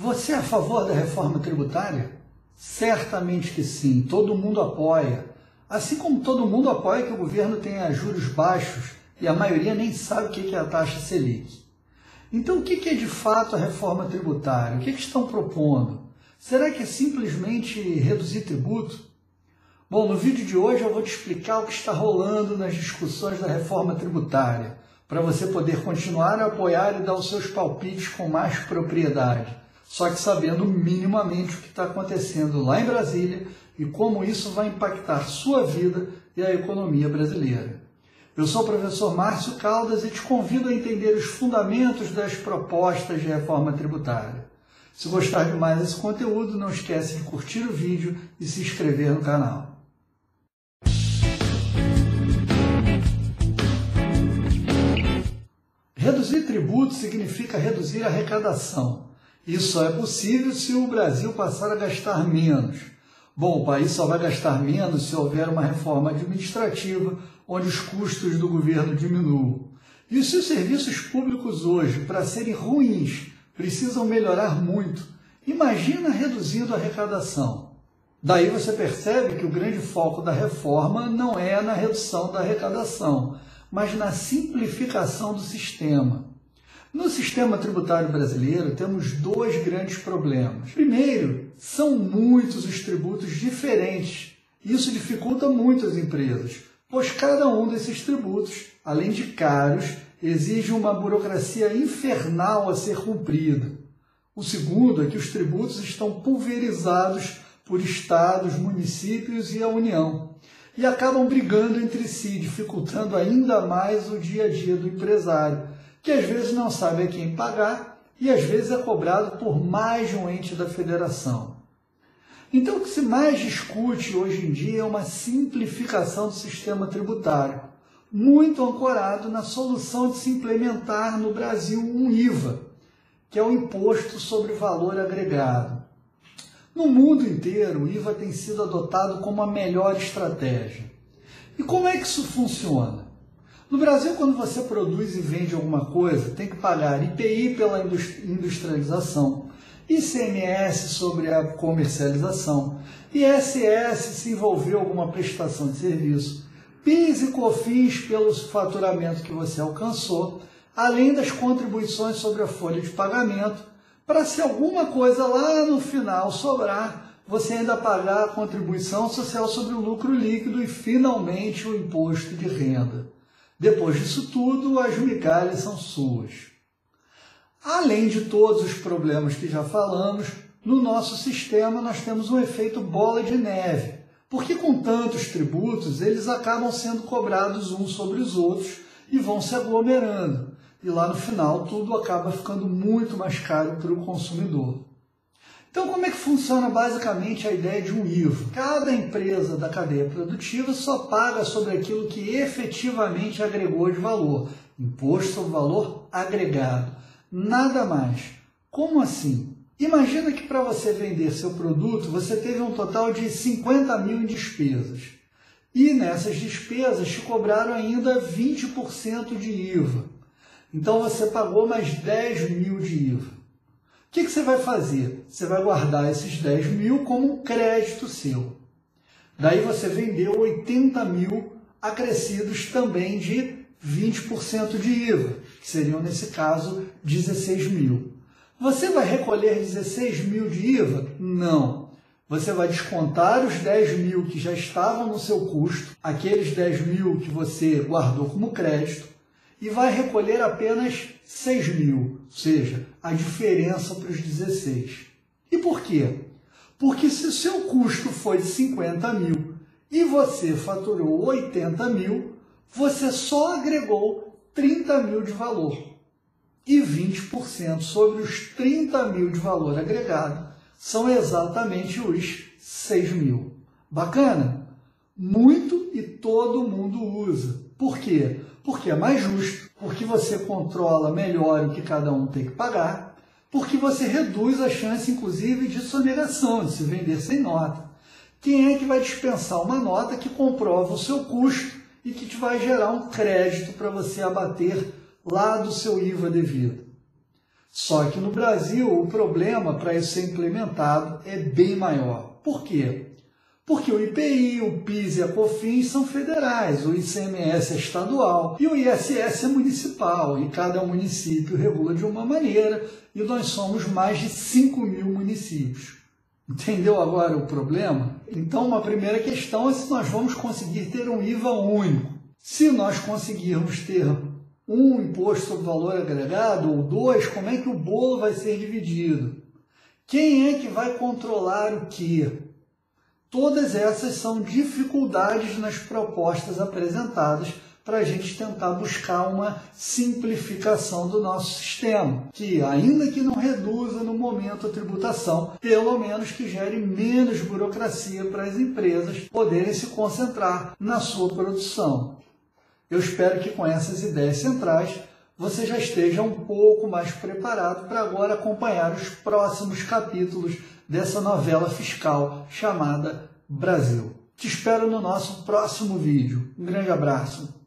Você é a favor da reforma tributária? Certamente que sim, todo mundo apoia. Assim como todo mundo apoia que o governo tenha juros baixos e a maioria nem sabe o que é a taxa Selic. Então, o que é de fato a reforma tributária? O que estão propondo? Será que é simplesmente reduzir tributo? Bom, no vídeo de hoje eu vou te explicar o que está rolando nas discussões da reforma tributária, para você poder continuar a apoiar e dar os seus palpites com mais propriedade só que sabendo minimamente o que está acontecendo lá em Brasília e como isso vai impactar sua vida e a economia brasileira. Eu sou o professor Márcio Caldas e te convido a entender os fundamentos das propostas de reforma tributária. Se gostar de mais desse conteúdo, não esquece de curtir o vídeo e se inscrever no canal. Reduzir tributos significa reduzir arrecadação. Isso só é possível se o Brasil passar a gastar menos. Bom, o país só vai gastar menos se houver uma reforma administrativa onde os custos do governo diminuam. E se os serviços públicos hoje, para serem ruins, precisam melhorar muito, imagina reduzindo a arrecadação. Daí você percebe que o grande foco da reforma não é na redução da arrecadação, mas na simplificação do sistema. No sistema tributário brasileiro, temos dois grandes problemas. Primeiro, são muitos os tributos diferentes. Isso dificulta muito as empresas, pois cada um desses tributos, além de caros, exige uma burocracia infernal a ser cumprida. O segundo é que os tributos estão pulverizados por estados, municípios e a União, e acabam brigando entre si, dificultando ainda mais o dia a dia do empresário que às vezes não sabe a quem pagar e às vezes é cobrado por mais de um ente da federação. Então, o que se mais discute hoje em dia é uma simplificação do sistema tributário, muito ancorado na solução de se implementar no Brasil um IVA, que é o Imposto sobre Valor Agregado. No mundo inteiro, o IVA tem sido adotado como a melhor estratégia. E como é que isso funciona? No Brasil, quando você produz e vende alguma coisa, tem que pagar IPI pela industrialização, ICMS sobre a comercialização, ISS se envolveu alguma prestação de serviço, PIS e COFINS pelo faturamento que você alcançou, além das contribuições sobre a folha de pagamento, para se alguma coisa lá no final sobrar, você ainda pagar a contribuição social sobre o lucro líquido e finalmente o imposto de renda. Depois disso tudo, as migalhas são suas. Além de todos os problemas que já falamos, no nosso sistema nós temos um efeito bola de neve, porque com tantos tributos eles acabam sendo cobrados uns sobre os outros e vão se aglomerando. E lá no final tudo acaba ficando muito mais caro para o consumidor. Então, como é que funciona basicamente a ideia de um IVA? Cada empresa da cadeia produtiva só paga sobre aquilo que efetivamente agregou de valor, imposto sobre valor agregado, nada mais. Como assim? Imagina que para você vender seu produto você teve um total de 50 mil em despesas. E nessas despesas te cobraram ainda 20% de IVA. Então você pagou mais 10 mil de IVA. Que, que você vai fazer? Você vai guardar esses 10 mil como um crédito seu. Daí você vendeu 80 mil acrescidos também de 20% de IVA, que seriam, nesse caso, 16 mil. Você vai recolher 16 mil de IVA? Não. Você vai descontar os 10 mil que já estavam no seu custo, aqueles 10 mil que você guardou como crédito, e vai recolher apenas 6 mil, ou seja, a diferença para os 16. E por quê? Porque se o seu custo foi de 50 mil e você faturou 80 mil, você só agregou 30 mil de valor. E 20% sobre os 30 mil de valor agregado são exatamente os 6 mil. Bacana? Muito e todo mundo usa. Por quê? Porque é mais justo, porque você controla melhor o que cada um tem que pagar, porque você reduz a chance, inclusive, de sonegação, de se vender sem nota. Quem é que vai dispensar uma nota que comprova o seu custo e que te vai gerar um crédito para você abater lá do seu IVA devido? Só que no Brasil o problema para isso ser implementado é bem maior. Por quê? Porque o IPI, o PIS e a COFINS são federais, o ICMS é estadual e o ISS é municipal, e cada município regula de uma maneira, e nós somos mais de 5 mil municípios. Entendeu agora o problema? Então, uma primeira questão é se nós vamos conseguir ter um IVA único. Se nós conseguirmos ter um imposto sobre valor agregado ou dois, como é que o bolo vai ser dividido? Quem é que vai controlar o que? Todas essas são dificuldades nas propostas apresentadas para a gente tentar buscar uma simplificação do nosso sistema, que ainda que não reduza no momento a tributação, pelo menos que gere menos burocracia para as empresas poderem se concentrar na sua produção. Eu espero que com essas ideias centrais você já esteja um pouco mais preparado para agora acompanhar os próximos capítulos dessa novela fiscal chamada Brasil. Te espero no nosso próximo vídeo. Um grande abraço.